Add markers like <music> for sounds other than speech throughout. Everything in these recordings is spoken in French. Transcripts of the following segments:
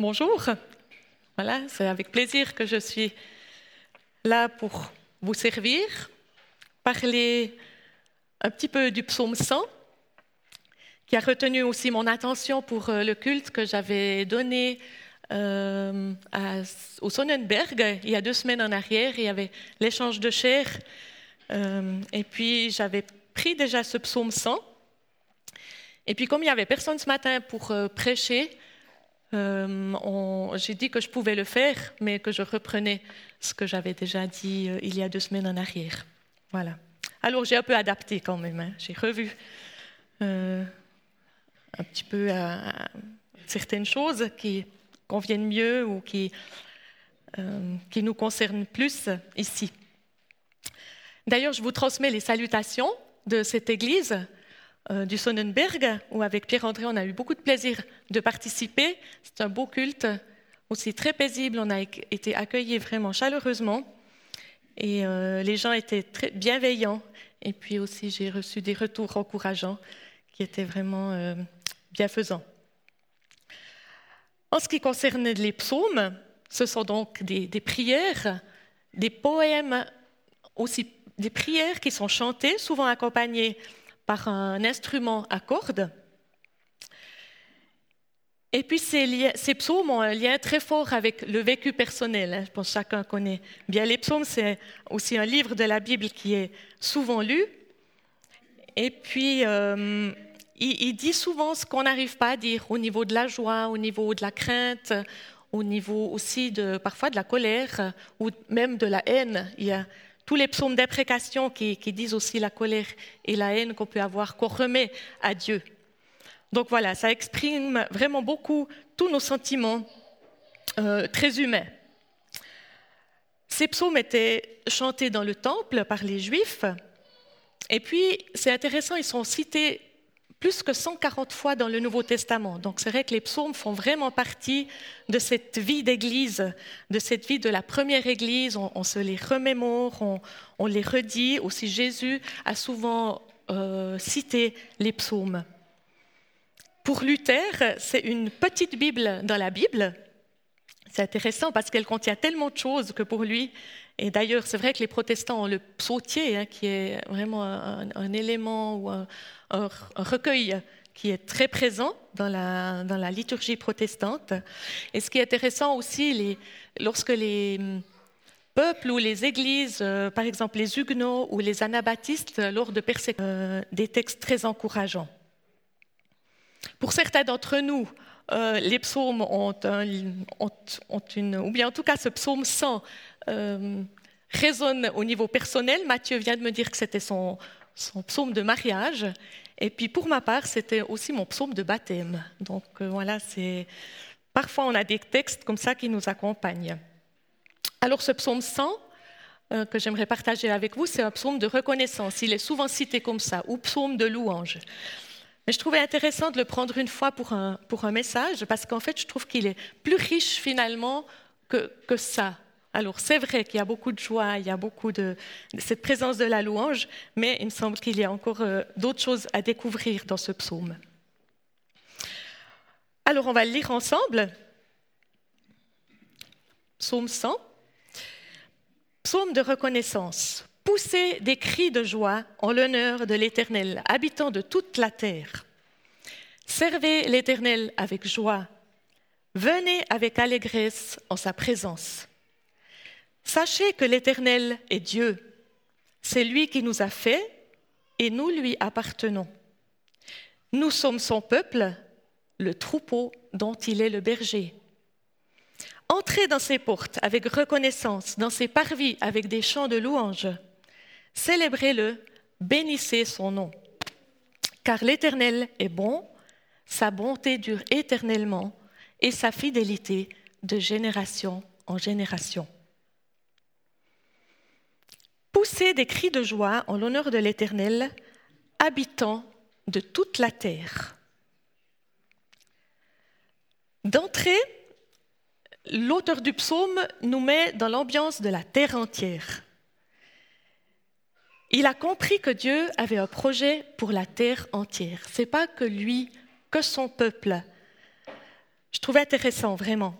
bonjour. Voilà, c'est avec plaisir que je suis là pour vous servir, parler un petit peu du psaume 100, qui a retenu aussi mon attention pour euh, le culte que j'avais donné euh, au Sonnenberg il y a deux semaines en arrière. Il y avait l'échange de chair. Euh, et puis j'avais pris déjà ce psaume 100. Et puis comme il n'y avait personne ce matin pour prêcher, j'ai dit que je pouvais le faire, mais que je reprenais ce que j'avais déjà dit il y a deux semaines en arrière. Voilà. Alors j'ai un peu adapté quand même. Hein. J'ai revu euh, un petit peu certaines choses qui conviennent mieux ou qui, euh, nous concernent plus ici. D'ailleurs, je vous transmets les salutations de cette église euh, du Sonnenberg, où avec Pierre-André, on a eu beaucoup de plaisir de participer. C'est un beau culte, aussi très paisible. On a été accueillis vraiment chaleureusement. Et euh, les gens étaient très bienveillants. Et puis aussi, j'ai reçu des retours encourageants qui étaient vraiment euh, bienfaisants. En ce qui concerne les psaumes, ce sont donc des, prières, des poèmes, aussi des prières qui sont chantées, souvent accompagnées par un instrument à cordes. Et puis ces, psaumes ont un lien très fort avec le vécu personnel. Hein. Je pense que chacun connaît bien les psaumes. C'est aussi un livre de la Bible qui est souvent lu. Et puis, euh, il, dit souvent ce qu'on n'arrive pas à dire au niveau de la joie, au niveau de la crainte, au niveau aussi de parfois de la colère ou même de la haine. Il y a tous les psaumes d'imprécation qui disent aussi la colère et la haine qu'on peut avoir, qu'on remet à Dieu. Donc voilà, ça exprime vraiment beaucoup tous nos sentiments euh, très humains. Ces psaumes étaient chantés dans le temple par les Juifs, et puis c'est intéressant, ils sont cités plus que 140 fois dans le Nouveau Testament. Donc c'est vrai que les psaumes font vraiment partie de cette vie d'Église, de cette vie de la première Église. On, se les remémore, on, les redit. Aussi Jésus a souvent euh, cité les psaumes. Pour Luther, c'est une petite Bible dans la Bible. C'est intéressant parce qu'elle contient tellement de choses que pour lui, et d'ailleurs c'est vrai que les protestants ont le psautier, hein, qui est vraiment un, élément ou un, recueil qui est très présent dans la, dans la, liturgie protestante. Et ce qui est intéressant aussi, lorsque les peuples ou les églises, euh, par exemple les huguenots ou les anabaptistes, lors de persécutions, euh, des textes très encourageants. Pour certains d'entre nous, euh, les psaumes ont, une, ou bien en tout cas ce psaume 100 euh, résonne au niveau personnel. Mathieu vient de me dire que c'était son, psaume de mariage. Et puis pour ma part, c'était aussi mon psaume de baptême. Donc euh, voilà, parfois on a des textes comme ça qui nous accompagnent. Alors ce psaume 100 que j'aimerais partager avec vous, c'est un psaume de reconnaissance. Il est souvent cité comme ça, ou psaume de louange. Mais je trouvais intéressant de le prendre une fois pour un, message, parce qu'en fait, je trouve qu'il est plus riche finalement que ça. Alors, c'est vrai qu'il y a beaucoup de joie, il y a beaucoup de, cette présence de la louange, mais il me semble qu'il y a encore euh, d'autres choses à découvrir dans ce psaume. Alors, on va le lire ensemble. Psaume 100. Psaume de reconnaissance. Poussez des cris de joie en l'honneur de l'Éternel, habitant de toute la terre. Servez l'Éternel avec joie. Venez avec allégresse en sa présence. Sachez que l'Éternel est Dieu. C'est lui qui nous a fait et nous lui appartenons. Nous sommes son peuple, le troupeau dont il est le berger. Entrez dans ses portes avec reconnaissance, dans ses parvis avec des chants de louange. Célébrez-le, bénissez son nom. Car l'Éternel est bon, sa bonté dure éternellement et sa fidélité de génération en génération. Poussez des cris de joie en l'honneur de l'Éternel, habitant de toute la terre. D'entrée, l'auteur du psaume nous met dans l'ambiance de la terre entière. Il a compris que Dieu avait un projet pour la terre entière. C'est pas que lui, que son peuple. je trouvais intéressant vraiment.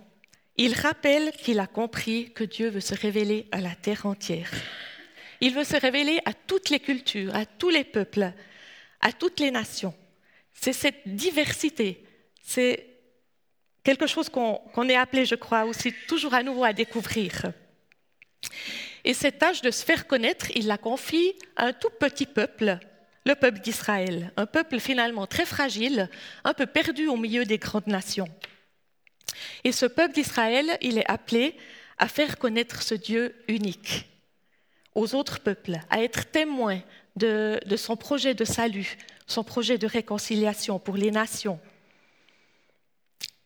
Il rappelle qu'il a compris que Dieu veut se révéler à la terre entière. Il veut se révéler à toutes les cultures, à tous les peuples, à toutes les nations. C'est cette diversité, c'est quelque chose qu'on est appelé, je crois, aussi toujours à nouveau à découvrir. Et cette tâche de se faire connaître, il la confie à un tout petit peuple, le peuple d'Israël, un peuple finalement très fragile, un peu perdu au milieu des grandes nations. Et ce peuple d'Israël, il est appelé à faire connaître ce Dieu unique aux autres peuples, à être témoin de, son projet de salut, son projet de réconciliation pour les nations.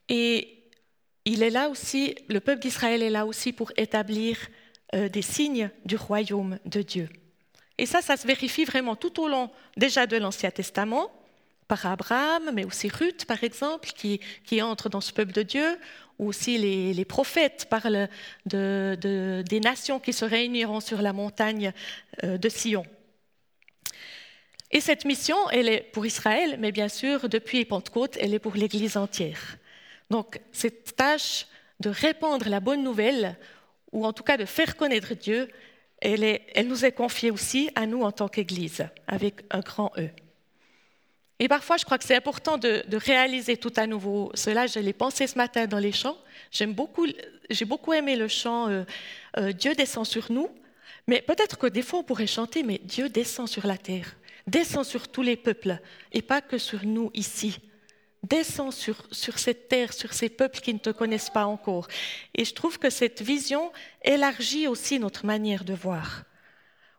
Et il est là aussi, le peuple d'Israël est là aussi pour établir euh, des signes du royaume de Dieu. Et ça, ça se vérifie vraiment tout au long déjà de l'Ancien Testament, par Abraham, mais aussi Ruth, par exemple, qui, qui entre dans ce peuple de Dieu, ou aussi les, les prophètes parlent de, de, des nations qui se réuniront sur la montagne euh, de Sion. Et cette mission, elle est pour Israël, mais bien sûr, depuis Pentecôte, elle est pour l'Église entière. Donc, cette tâche de répandre la bonne nouvelle, ou en tout cas de faire connaître Dieu, elle, est, elle nous est confiée aussi à nous en tant qu'Église, avec un grand E. Et parfois, je crois que c'est important de, réaliser tout à nouveau cela. Je l'ai pensé ce matin dans les chants. J'aime beaucoup, j'ai beaucoup aimé le chant euh, euh, Dieu descend sur nous. Mais peut-être que des fois, on pourrait chanter, mais Dieu descend sur la terre descend sur tous les peuples et pas que sur nous ici. Descends sur cette terre, sur ces peuples qui ne te connaissent pas encore. Et je trouve que cette vision élargit aussi notre manière de voir.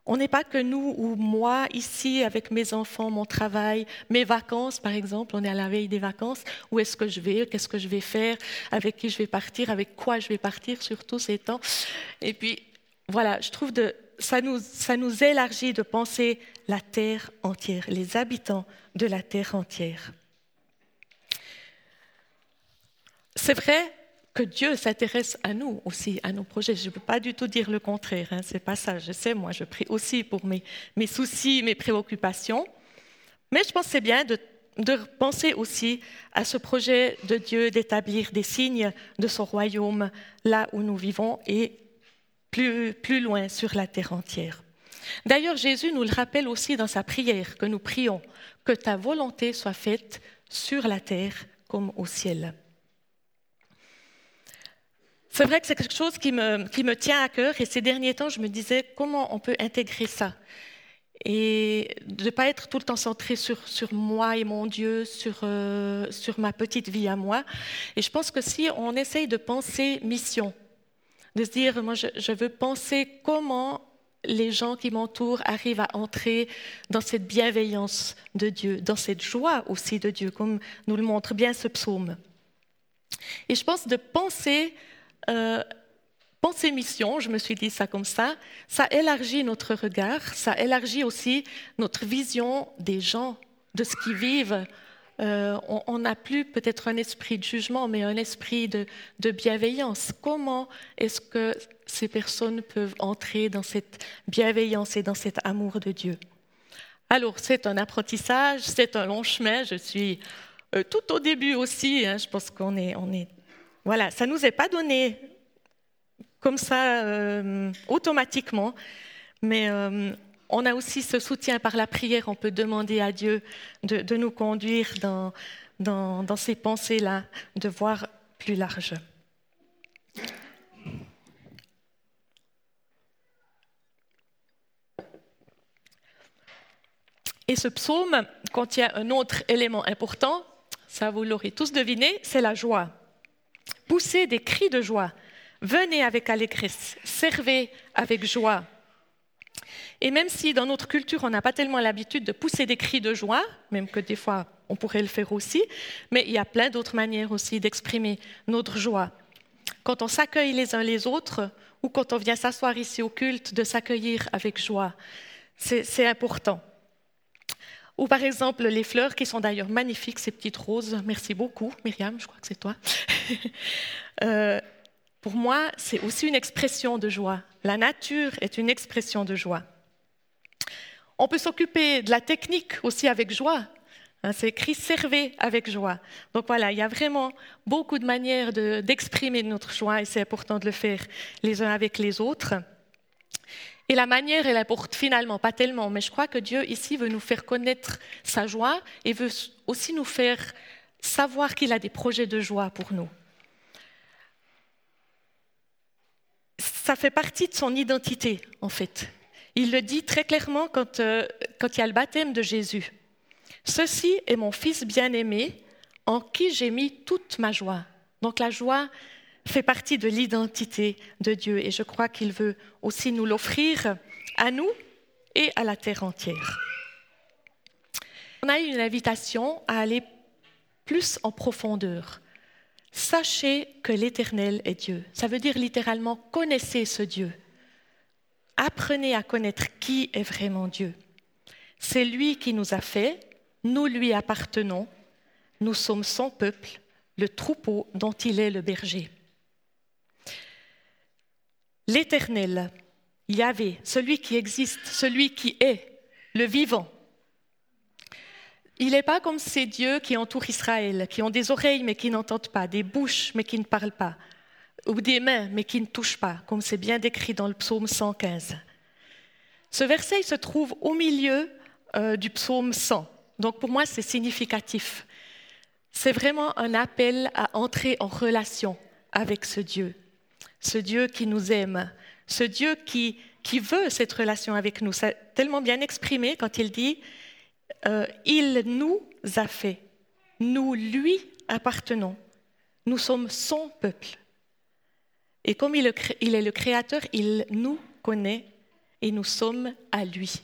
On n'est pas que nous ou moi ici avec mes enfants, mon travail, mes vacances par exemple, on est à la veille des vacances, où est-ce que je vais, qu'est-ce que je vais faire, avec qui je vais partir, avec quoi je vais partir sur tous ces temps? Et puis voilà, je trouve de, ça nous, ça nous élargit de penser la terre entière, les habitants de la terre entière. C'est vrai que Dieu s'intéresse à nous aussi, à nos projets. Je ne peux pas du tout dire le contraire, hein, c'est pas ça. Je sais, moi, je prie aussi pour mes, soucis, mes préoccupations. Mais je pense que c'est bien de, penser aussi à ce projet de Dieu d'établir des signes de son royaume là où nous vivons et plus loin sur la terre entière. D'ailleurs, Jésus nous le rappelle aussi dans sa prière que nous prions, que ta volonté soit faite sur la terre comme au ciel. C'est vrai que c'est quelque chose qui me, qui me, tient à cœur et ces derniers temps, je me disais comment on peut intégrer ça et de ne pas être tout le temps centré sur, sur moi et mon Dieu, sur, euh, sur ma petite vie à moi. Et je pense que si on essaye de penser mission, de se dire, moi je, je veux penser comment les gens qui m'entourent arrivent à entrer dans cette bienveillance de Dieu, dans cette joie aussi de Dieu, comme nous le montre bien ce psaume. Et je pense de penser, euh, penser mission, je me suis dit ça comme ça, ça élargit notre regard, ça élargit aussi notre vision des gens, de ce qu'ils vivent, euh, on n'a plus peut-être un esprit de jugement, mais un esprit de, bienveillance. Comment est-ce que ces personnes peuvent entrer dans cette bienveillance et dans cet amour de Dieu? Alors, c'est un apprentissage, c'est un long chemin. Je suis euh, tout au début aussi. Hein, je pense qu'on est, on est, voilà, ça nous est pas donné comme ça euh, automatiquement, mais euh, on a aussi ce soutien par la prière. On peut demander à Dieu de, nous conduire dans, dans, ces pensées-là, de voir plus large. Et ce psaume contient un autre élément important, ça vous l'aurez tous deviné, c'est la joie. Poussez des cris de joie, venez avec allégresse, servez avec joie. Et même si dans notre culture, on n'a pas tellement l'habitude de pousser des cris de joie, même que des fois, on pourrait le faire aussi, mais il y a plein d'autres manières aussi d'exprimer notre joie. Quand on s'accueille les uns les autres, ou quand on vient s'asseoir ici au culte, de s'accueillir avec joie, c'est important. Ou par exemple les fleurs qui sont d'ailleurs magnifiques, ces petites roses. Merci beaucoup, Myriam, je crois que c'est toi. <laughs> euh, pour moi, c'est aussi une expression de joie. La nature est une expression de joie. On peut s'occuper de la technique aussi avec joie. Hein, c'est écrit servez avec joie. Donc voilà, il y a vraiment beaucoup de manières d'exprimer notre joie et c'est important de le faire les uns avec les autres. Et la manière, elle apporte finalement pas tellement, mais je crois que Dieu ici veut nous faire connaître sa joie et veut aussi nous faire savoir qu'il a des projets de joie pour nous. Ça fait partie de son identité, en fait. Il le dit très clairement quand, euh, quand il y a le baptême de Jésus. Ceci est mon Fils bien-aimé, en qui j'ai mis toute ma joie. Donc la joie fait partie de l'identité de Dieu et je crois qu'il veut aussi nous l'offrir à nous et à la terre entière. On a une invitation à aller plus en profondeur. Sachez que l'Éternel est Dieu. Ça veut dire littéralement connaissez ce Dieu. Apprenez à connaître qui est vraiment Dieu. C'est lui qui nous a fait, nous lui appartenons, nous sommes son peuple, le troupeau dont il est le berger. L'Éternel, Yahvé, celui qui existe, celui qui est, le vivant. Il n'est pas comme ces dieux qui entourent Israël, qui ont des oreilles mais qui n'entendent pas, des bouches mais qui ne parlent pas, ou des mains mais qui ne touchent pas, comme c'est bien décrit dans le psaume 115. Ce verset se trouve au milieu euh, du psaume 100. Donc pour moi, c'est significatif. C'est vraiment un appel à entrer en relation avec ce Dieu, ce Dieu qui nous aime, ce Dieu qui, qui veut cette relation avec nous. C'est tellement bien exprimé quand il dit euh, Il nous a fait, nous lui appartenons, nous sommes son peuple. Et comme il est le créateur, il nous connaît et nous sommes à lui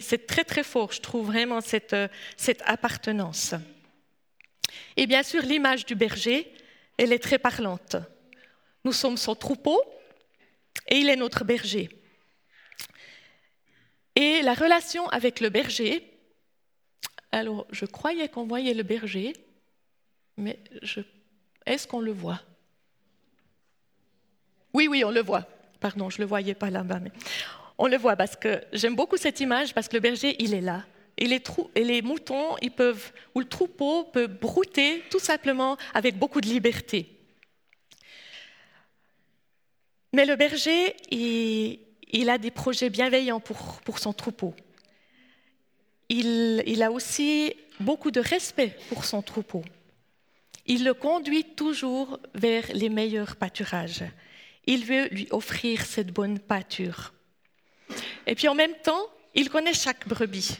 c'est très très fort, je trouve vraiment cette, euh, cette appartenance. Et bien sûr, l'image du berger, elle est très parlante. Nous sommes son troupeau et il est notre berger. Et la relation avec le berger, alors je croyais qu'on voyait le berger, mais est-ce qu'on le voit? Oui, oui, on le voit. Pardon, je ne le voyais pas là-bas. Mais on le voit parce que j'aime beaucoup cette image parce que le berger, il est là. Et les, et les moutons, ou le troupeau peut brouter tout simplement avec beaucoup de liberté. Mais le berger, il, a des projets bienveillants pour, son troupeau. Il, il, a aussi beaucoup de respect pour son troupeau. Il le conduit toujours vers les meilleurs pâturages. Il veut lui offrir cette bonne pâture. Et puis en même temps, il connaît chaque brebis.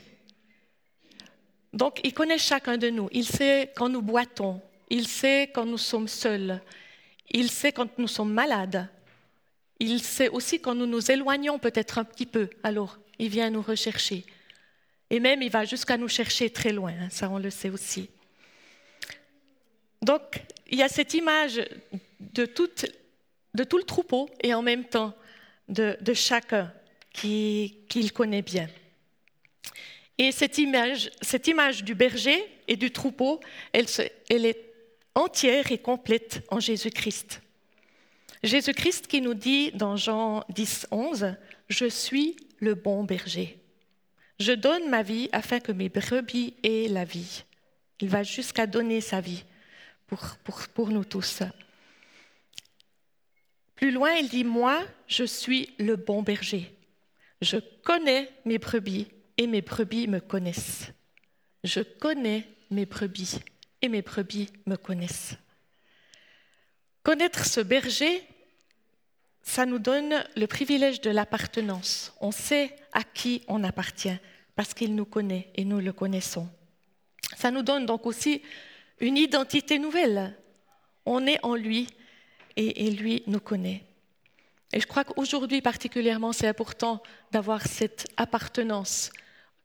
Donc il connaît chacun de nous. Il sait quand nous boitons, il sait quand nous sommes seuls, il sait quand nous sommes malades, il sait aussi quand nous nous éloignons peut-être un petit peu. Alors il vient nous rechercher. Et même il va jusqu'à nous chercher très loin, hein, ça on le sait aussi. Donc il y a cette image de tout, le troupeau et en même temps de chacun qu'il connaît bien. Et cette image, cette image du berger et du troupeau, elle, elle est entière et complète en Jésus-Christ. Jésus-Christ qui nous dit dans Jean 10, 11, Je suis le bon berger. Je donne ma vie afin que mes brebis aient la vie. Il va jusqu'à donner sa vie pour, pour, pour nous tous. Plus loin, il dit, Moi, je suis le bon berger. Je connais mes brebis et mes brebis me connaissent. Je connais mes brebis et mes brebis me connaissent. Connaître ce berger, ça nous donne le privilège de l'appartenance. On sait à qui on appartient parce qu'il nous connaît et nous le connaissons. Ça nous donne donc aussi une identité nouvelle. On est en lui et, lui nous connaît. Et je crois qu'aujourd'hui particulièrement, c'est important d'avoir cette appartenance.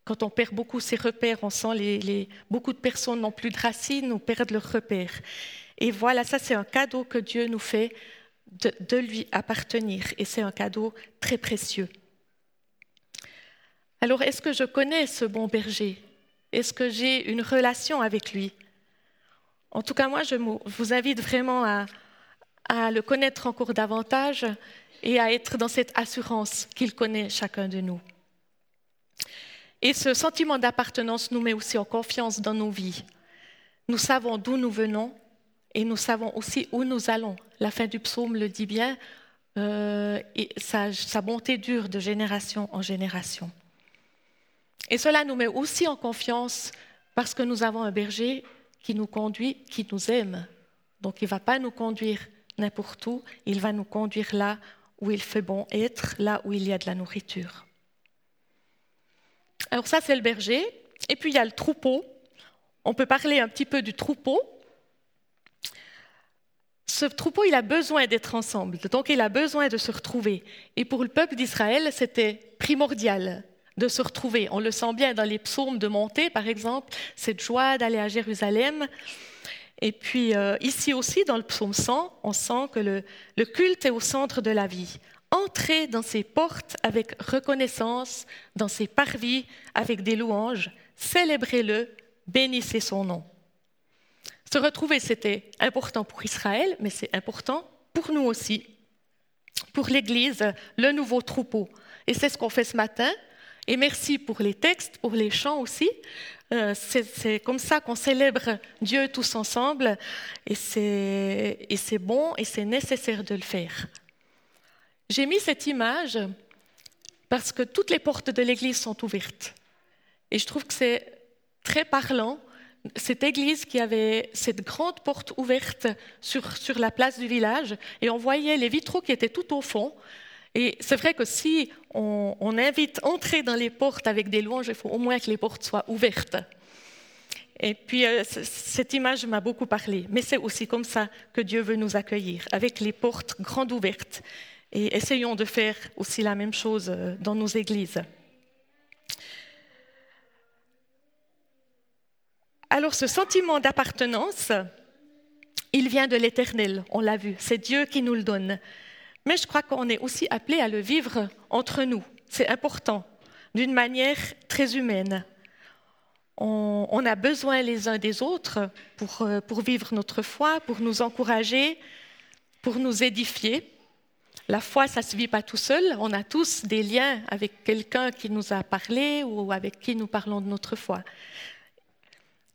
Quand on perd beaucoup ses repères, on sent les, beaucoup de personnes n'ont plus de racines ou perdent leurs repères. Et voilà, ça c'est un cadeau que Dieu nous fait de, lui appartenir. Et c'est un cadeau très précieux. Alors, est-ce que je connais ce bon berger? Est-ce que j'ai une relation avec lui? En tout cas, moi, je vous invite vraiment à le connaître encore davantage et à être dans cette assurance qu'il connaît chacun de nous. Et ce sentiment d'appartenance nous met aussi en confiance dans nos vies. Nous savons d'où nous venons et nous savons aussi où nous allons. La fin du psaume le dit bien, euh, sa bonté dure de génération en génération. Et cela nous met aussi en confiance parce que nous avons un berger qui nous conduit, qui nous aime. Donc il ne va pas nous conduire n'importe où, il va nous conduire là où il fait bon être, là où il y a de la nourriture. Alors ça, c'est le berger. Et puis il y a le troupeau. On peut parler un petit peu du troupeau. Ce troupeau, il a besoin d'être ensemble, donc il a besoin de se retrouver. Et pour le peuple d'Israël, c'était primordial de se retrouver. On le sent bien dans les psaumes de montée, par exemple, cette joie d'aller à Jérusalem. Et puis euh, ici aussi, dans le psaume 100, on sent que le, le culte est au centre de la vie. Entrez dans ses portes avec reconnaissance, dans ses parvis avec des louanges, célébrez-le, bénissez son nom. Se retrouver, c'était important pour Israël, mais c'est important pour nous aussi, pour l'Église, le nouveau troupeau. Et c'est ce qu'on fait ce matin. Et merci pour les textes, pour les chants aussi. Euh, c'est comme ça qu'on célèbre Dieu tous ensemble. Et c'est bon et c'est nécessaire de le faire. J'ai mis cette image parce que toutes les portes de l'église sont ouvertes. Et je trouve que c'est très parlant cette église qui avait cette grande porte ouverte sur, sur la place du village et on voyait les vitraux qui étaient tout au fond. Et c'est vrai que si on, invite entrer dans les portes avec des louanges, il faut au moins que les portes soient ouvertes. Et puis, euh, cette image m'a beaucoup parlé. Mais c'est aussi comme ça que Dieu veut nous accueillir, avec les portes grandes ouvertes. Et essayons de faire aussi la même chose euh, dans nos églises. Alors ce sentiment d'appartenance, il vient de l'Éternel, on l'a vu, c'est Dieu qui nous le donne. Mais je crois qu'on est aussi appelé à le vivre entre nous, c'est important, d'une manière très humaine. On, a besoin les uns des autres pour, euh, pour vivre notre foi, pour nous encourager, pour nous édifier. La foi, ça ne se vit pas tout seul. On a tous des liens avec quelqu'un qui nous a parlé ou avec qui nous parlons de notre foi.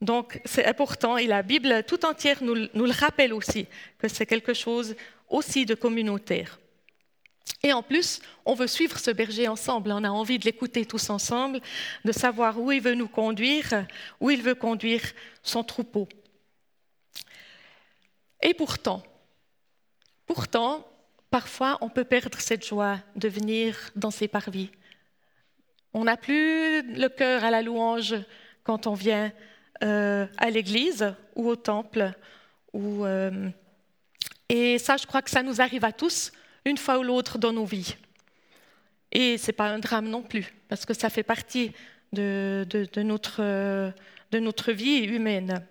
Donc c'est important et la Bible tout entière nous, le rappelle aussi, que c'est quelque chose aussi de communautaire. Et en plus, on veut suivre ce berger ensemble, on a envie de l'écouter tous ensemble, de savoir où il veut nous conduire, où il veut conduire son troupeau. Et pourtant, pourtant, parfois on peut perdre cette joie de venir dans ses parvis. On n'a plus le cœur à la louange quand on vient euh, à l'église ou au temple. Euh, et ça, je crois que ça nous arrive à tous, une fois ou l'autre dans nos vies. Et ce n'est pas un drame non plus, parce que ça fait partie de, notre, de notre, vie humaine.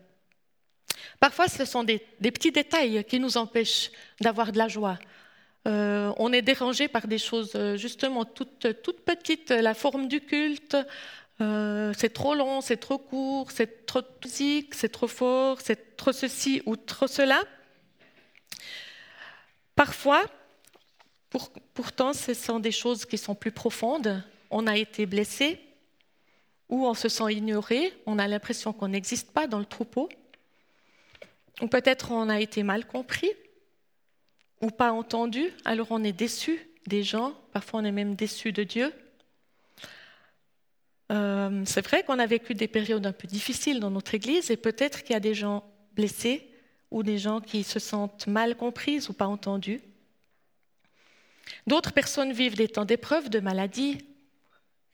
Parfois, ce sont des, petits détails qui nous empêchent d'avoir de la joie. Euh, on est dérangé par des choses justement toutes, toutes petites, la forme du culte, euh, c'est trop long, c'est trop court, c'est trop musique, c'est trop fort, c'est trop ceci ou trop cela. Parfois, pourtant, ce sont des choses qui sont plus profondes. On a été blessé ou on se sent ignoré, on a l'impression qu'on n'existe pas dans le troupeau. Ou peut-être on a été mal compris ou pas entendu, alors on est déçu des gens, parfois on est même déçu de Dieu. Euh, c'est vrai qu'on a vécu des périodes un peu difficiles dans notre Église et peut-être qu'il y a des gens blessés ou des gens qui se sentent mal comprises ou pas entendues. D'autres personnes vivent des temps d'épreuve, de maladie,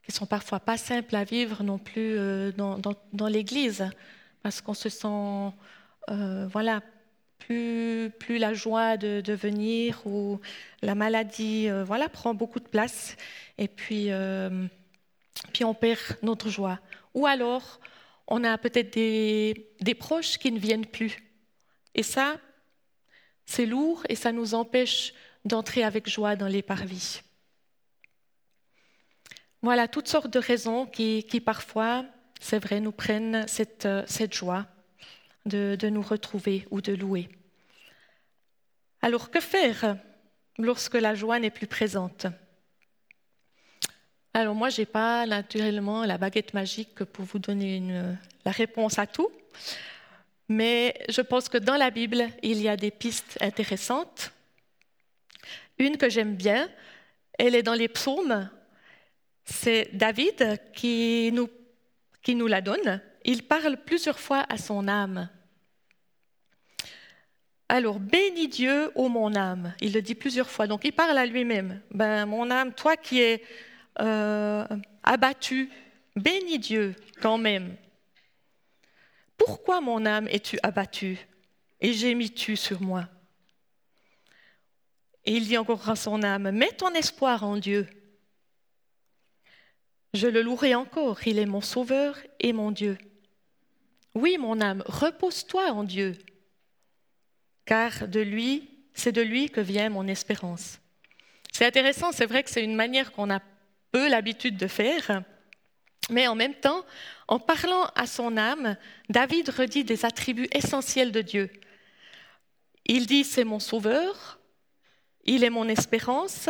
qui sont parfois pas simples à vivre non plus euh, dans, l'Église, parce qu'on se sent, euh, voilà, plus, plus la joie de, venir ou la maladie, voilà, prend beaucoup de place. Et puis puis on perd notre joie. Ou alors, on a peut-être des, proches qui ne viennent plus. Et ça, c'est lourd et ça nous empêche d'entrer avec joie dans les parvis. Voilà toutes sortes de raisons qui, parfois, c'est vrai, nous prennent cette, joie de nous retrouver ou de louer. Alors que faire lorsque la joie n'est plus présente? Alors moi, je n'ai pas naturellement la baguette magique pour vous donner la réponse à tout, mais je pense que dans la Bible, il y a des pistes intéressantes. Une que j'aime bien, elle est dans les psaumes. C'est David qui nous, qui nous la donne. Il parle plusieurs fois à son âme. Alors, bénis Dieu, ô mon âme. Il le dit plusieurs fois. Donc, il parle à lui-même. Ben, mon âme, toi qui es euh, abattu, bénis Dieu quand même. Pourquoi, mon âme, es-tu abattu et gémis-tu sur moi? Et il dit encore à son âme, mets ton espoir en Dieu. Je le louerai encore, il est mon sauveur et mon Dieu. Oui, mon âme, repose-toi en Dieu car de lui, c'est de lui que vient mon espérance. C'est intéressant, c'est vrai que c'est une manière qu'on a l'habitude de faire, mais en même temps, en parlant à son âme, David redit des attributs essentiels de Dieu. Il dit c'est mon sauveur, il est mon espérance,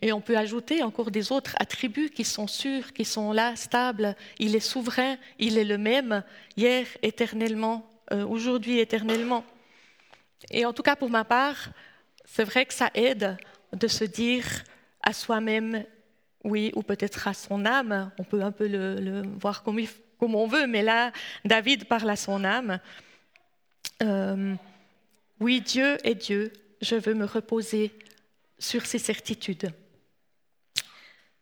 et on peut ajouter encore des autres attributs qui sont sûrs, qui sont là, stables. Il est souverain, il est le même, hier éternellement, euh, aujourd'hui éternellement. Et en tout cas, pour ma part, c'est vrai que ça aide de se dire à soi-même, oui, ou peut-être à son âme, on peut un peu le, voir comme, on veut, mais là, David parle à son âme. Euh, oui, Dieu est Dieu, je veux me reposer sur ses certitudes.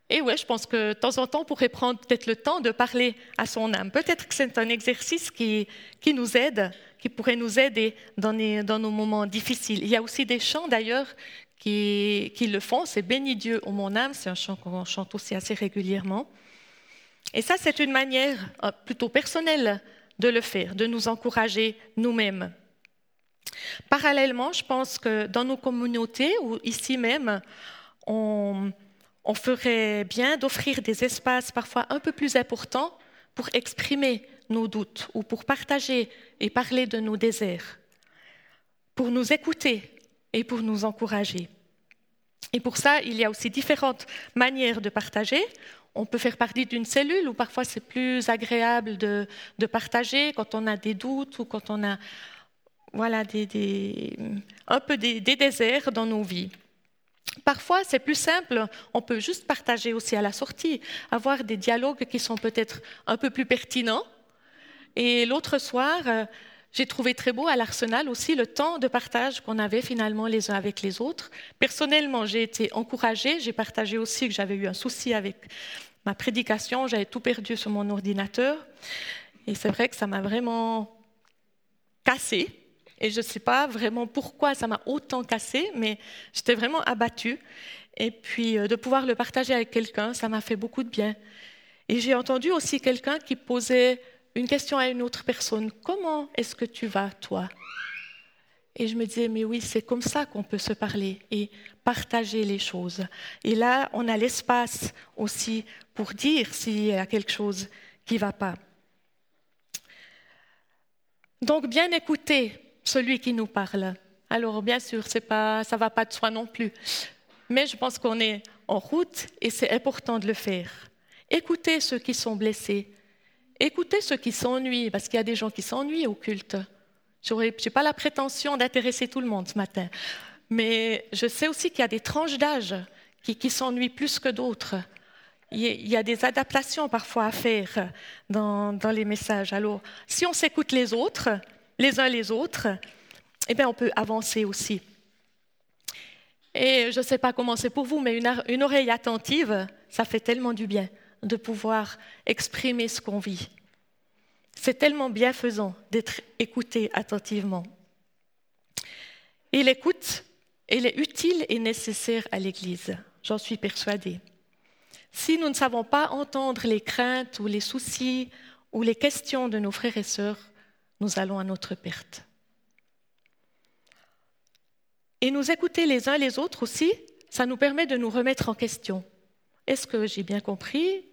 Et ouais, je pense que de temps en temps, on pourrait prendre peut-être le temps de parler à son âme. Peut-être que c'est un exercice qui, qui nous aide qui pourrait nous aider dans, nos moments difficiles. Il y a aussi des chants d'ailleurs qui, le font. C'est Béni Dieu ô mon âme, c'est un chant qu'on chante aussi assez régulièrement. Et ça, c'est une manière euh, plutôt personnelle de le faire, de nous encourager nous-mêmes. Parallèlement, je pense que dans nos communautés ou ici même, on ferait bien d'offrir des espaces parfois un peu plus importants pour exprimer nos doutes ou pour partager et parler de nos déserts, pour nous écouter et pour nous encourager. Et pour ça, il y a aussi différentes manières de partager. On peut faire partie d'une cellule où parfois c'est plus agréable de, partager quand on a des doutes ou quand on a voilà, un peu des, des déserts dans nos vies. Parfois, c'est plus simple, on peut juste partager aussi à la sortie, avoir des dialogues qui sont peut-être un peu plus pertinents et l'autre soir, euh, j'ai trouvé très beau à l'Arsenal aussi le temps de partage qu'on avait finalement les uns avec les autres. Personnellement, j'ai été encouragée, j'ai partagé aussi que j'avais eu un souci avec ma prédication, j'avais tout perdu sur mon ordinateur. Et c'est vrai que ça m'a vraiment cassé. Et je ne sais pas vraiment pourquoi ça m'a autant cassé, mais j'étais vraiment abattue. Et puis euh, de pouvoir le partager avec quelqu'un, ça m'a fait beaucoup de bien. Et j'ai entendu aussi quelqu'un qui posait une question à une autre personne, comment est-ce que tu vas, toi? Et je me disais, mais oui, c'est comme ça qu'on peut se parler et partager les choses. Et là, on a l'espace aussi pour dire s'il y a quelque chose qui ne va pas. Donc, bien écouter celui qui nous parle. Alors, bien sûr, pas, ça ne va pas de soi non plus. Mais je pense qu'on est en route et c'est important de le faire. Écouter ceux qui sont blessés, Écoutez ceux qui s'ennuient, parce qu'il y a des gens qui s'ennuient au culte. Je n'ai pas la prétention d'intéresser tout le monde ce matin, mais je sais aussi qu'il y a des tranches d'âge qui, s'ennuient plus que d'autres. Il y a des adaptations parfois à faire dans, les messages. Alors, si on s'écoute les autres, les uns les autres, eh bien, on peut avancer aussi. Et je ne sais pas comment c'est pour vous, mais une oreille attentive, ça fait tellement du bien de pouvoir exprimer ce qu'on vit. C'est tellement bienfaisant d'être écouté attentivement. Et l'écoute, elle est utile et nécessaire à l'Église, j'en suis persuadée. Si nous ne savons pas entendre les craintes ou les soucis ou les questions de nos frères et sœurs, nous allons à notre perte. Et nous écouter les uns les autres aussi, ça nous permet de nous remettre en question. Est-ce que j'ai bien compris?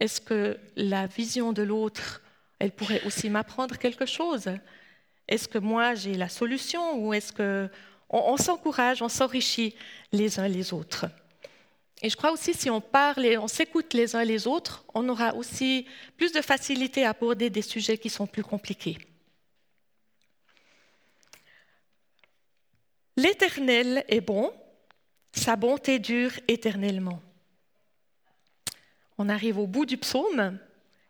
Est-ce que la vision de l'autre, elle pourrait aussi m'apprendre quelque chose? Est-ce que moi j'ai la solution ou est-ce que on, s'encourage, on s'enrichit les uns les autres? Et je crois aussi si on parle et on s'écoute les uns les autres, on aura aussi plus de facilité à aborder des sujets qui sont plus compliqués. L'Éternel est bon, sa bonté dure éternellement. On arrive au bout du psaume.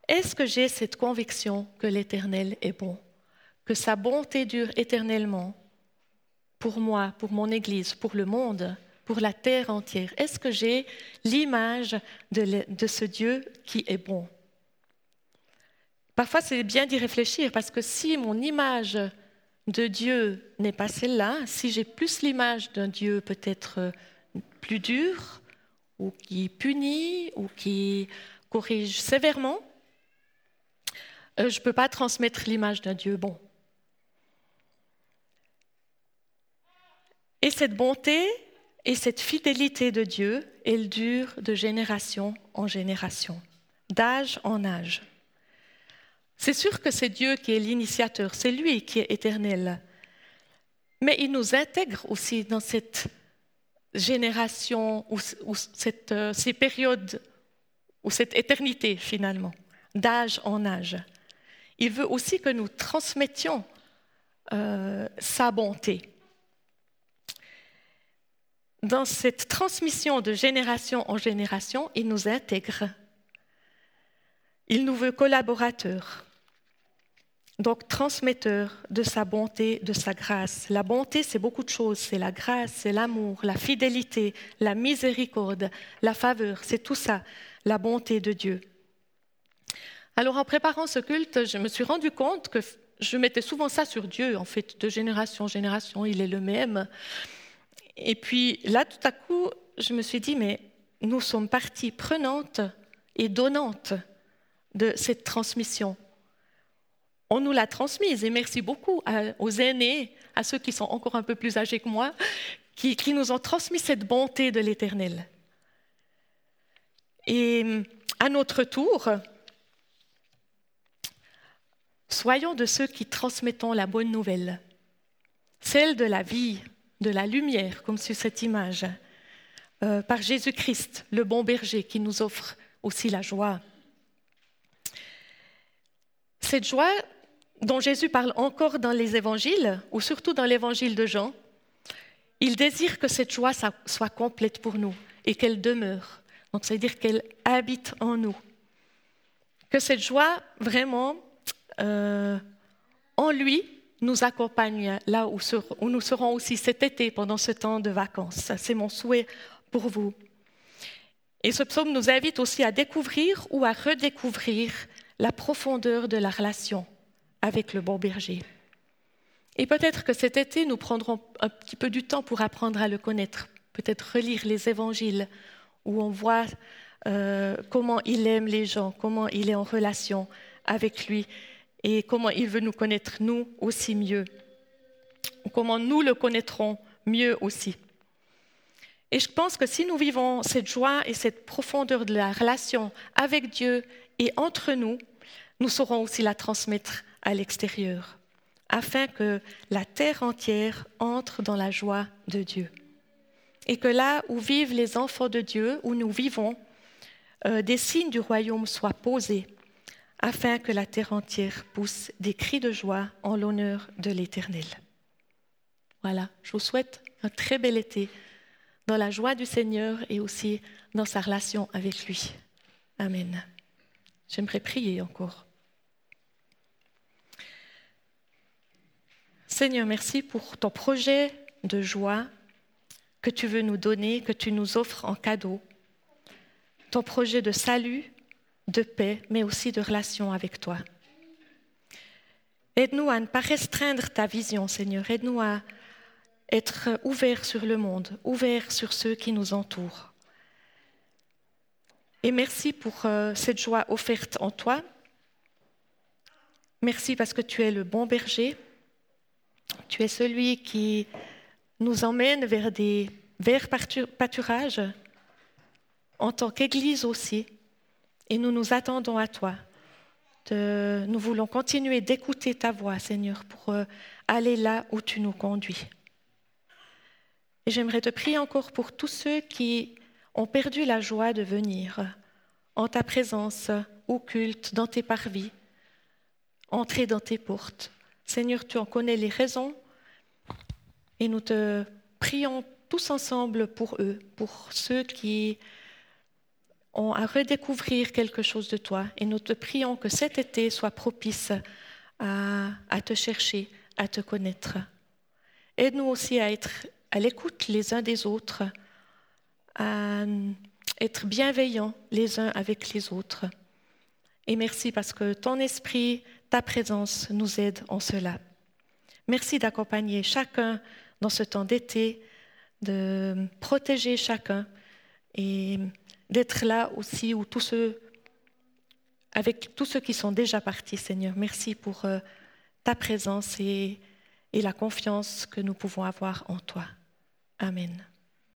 Est-ce que j'ai cette conviction que l'Éternel est bon, que sa bonté dure éternellement pour moi, pour mon Église, pour le monde pour la terre entière? Est-ce que j'ai l'image de, ce Dieu qui est bon? Parfois, c'est bien d'y réfléchir parce que si mon image de Dieu n'est pas celle-là, si j'ai plus l'image d'un Dieu peut-être plus dur, ou qui punit, ou qui corrige sévèrement, euh, je ne peux pas transmettre l'image d'un Dieu bon. Et cette bonté, et cette fidélité de Dieu, elle dure de génération en génération, d'âge en âge. C'est sûr que c'est Dieu qui est l'initiateur, c'est lui qui est éternel. Mais il nous intègre aussi dans cette génération ou, euh, ces périodes ou cette éternité finalement, d'âge en âge. Il veut aussi que nous transmettions euh, sa bonté dans cette transmission de génération en génération, il nous intègre. Il nous veut collaborateurs, donc transmetteurs de sa bonté, de sa grâce. La bonté, c'est beaucoup de choses. C'est la grâce, c'est l'amour, la fidélité, la miséricorde, la faveur. C'est tout ça, la bonté de Dieu. Alors en préparant ce culte, je me suis rendu compte que je mettais souvent ça sur Dieu, en fait, de génération en génération, il est le même. Et puis là, tout à coup, je me suis dit, mais nous sommes partie prenante et donnante de cette transmission. On nous l'a transmise et merci beaucoup aux aînés, à ceux qui sont encore un peu plus âgés que moi, qui, qui nous ont transmis cette bonté de l'Éternel. Et à notre tour, soyons de ceux qui transmettons la bonne nouvelle, celle de la vie, de la lumière, comme sur cette image, euh, par Jésus-Christ, le bon berger, qui nous offre aussi la joie. Cette joie dont Jésus parle encore dans les évangiles, ou surtout dans l'évangile de Jean, il désire que cette joie soit complète pour nous et qu'elle demeure. Donc, c'est-à-dire qu'elle habite en nous. Que cette joie, vraiment, euh, en lui, nous accompagne là où, nous serons aussi cet été pendant ce temps de vacances. C'est mon souhait pour vous. Et ce psaume nous invite aussi à découvrir ou à redécouvrir la profondeur de la relation avec le bon berger. Et peut-être que cet été, nous prendrons un petit peu du temps pour apprendre à le connaître, peut-être relire les évangiles où on voit euh, comment il aime les gens, comment il est en relation avec lui et comment il veut nous connaître, nous aussi mieux, comment nous le connaîtrons mieux aussi. Et je pense que si nous vivons cette joie et cette profondeur de la relation avec Dieu et entre nous, nous saurons aussi la transmettre à l'extérieur, afin que la terre entière entre dans la joie de Dieu. Et que là où vivent les enfants de Dieu, où nous vivons, euh, des signes du royaume soient posés afin que la terre entière pousse des cris de joie en l'honneur de l'Éternel. Voilà, je vous souhaite un très bel été dans la joie du Seigneur et aussi dans sa relation avec lui. Amen. J'aimerais prier encore. Seigneur, merci pour ton projet de joie que tu veux nous donner, que tu nous offres en cadeau. Ton projet de salut de paix, mais aussi de relation avec toi. Aide-nous à ne pas restreindre ta vision, Seigneur. Aide-nous à être ouverts sur le monde, ouverts sur ceux qui nous entourent. Et merci pour euh, cette joie offerte en toi. Merci parce que tu es le bon berger. Tu es celui qui nous emmène vers des verts pâturages en tant qu'Église aussi et nous nous attendons à toi. nous voulons continuer d'écouter ta voix, Seigneur, pour euh, aller là où tu nous conduis. Et j'aimerais te prier encore pour tous ceux qui ont perdu la joie de venir en ta présence au culte, dans tes parvis, entrer dans tes portes. Seigneur, tu en connais les raisons et nous te prions tous ensemble pour eux, pour ceux qui ont à redécouvrir quelque chose de toi. Et nous te prions que cet été soit propice à, te chercher, à te connaître. Aide-nous aussi à être à l'écoute les uns des autres, à être bienveillants les uns avec les autres. Et merci parce que ton esprit, ta présence nous aide en cela. Merci d'accompagner chacun dans ce temps d'été, de protéger chacun et d'être là aussi où tous ceux, avec tous ceux qui sont déjà partis, Seigneur. Merci pour euh, ta présence et, et la confiance que nous pouvons avoir en toi. Amen.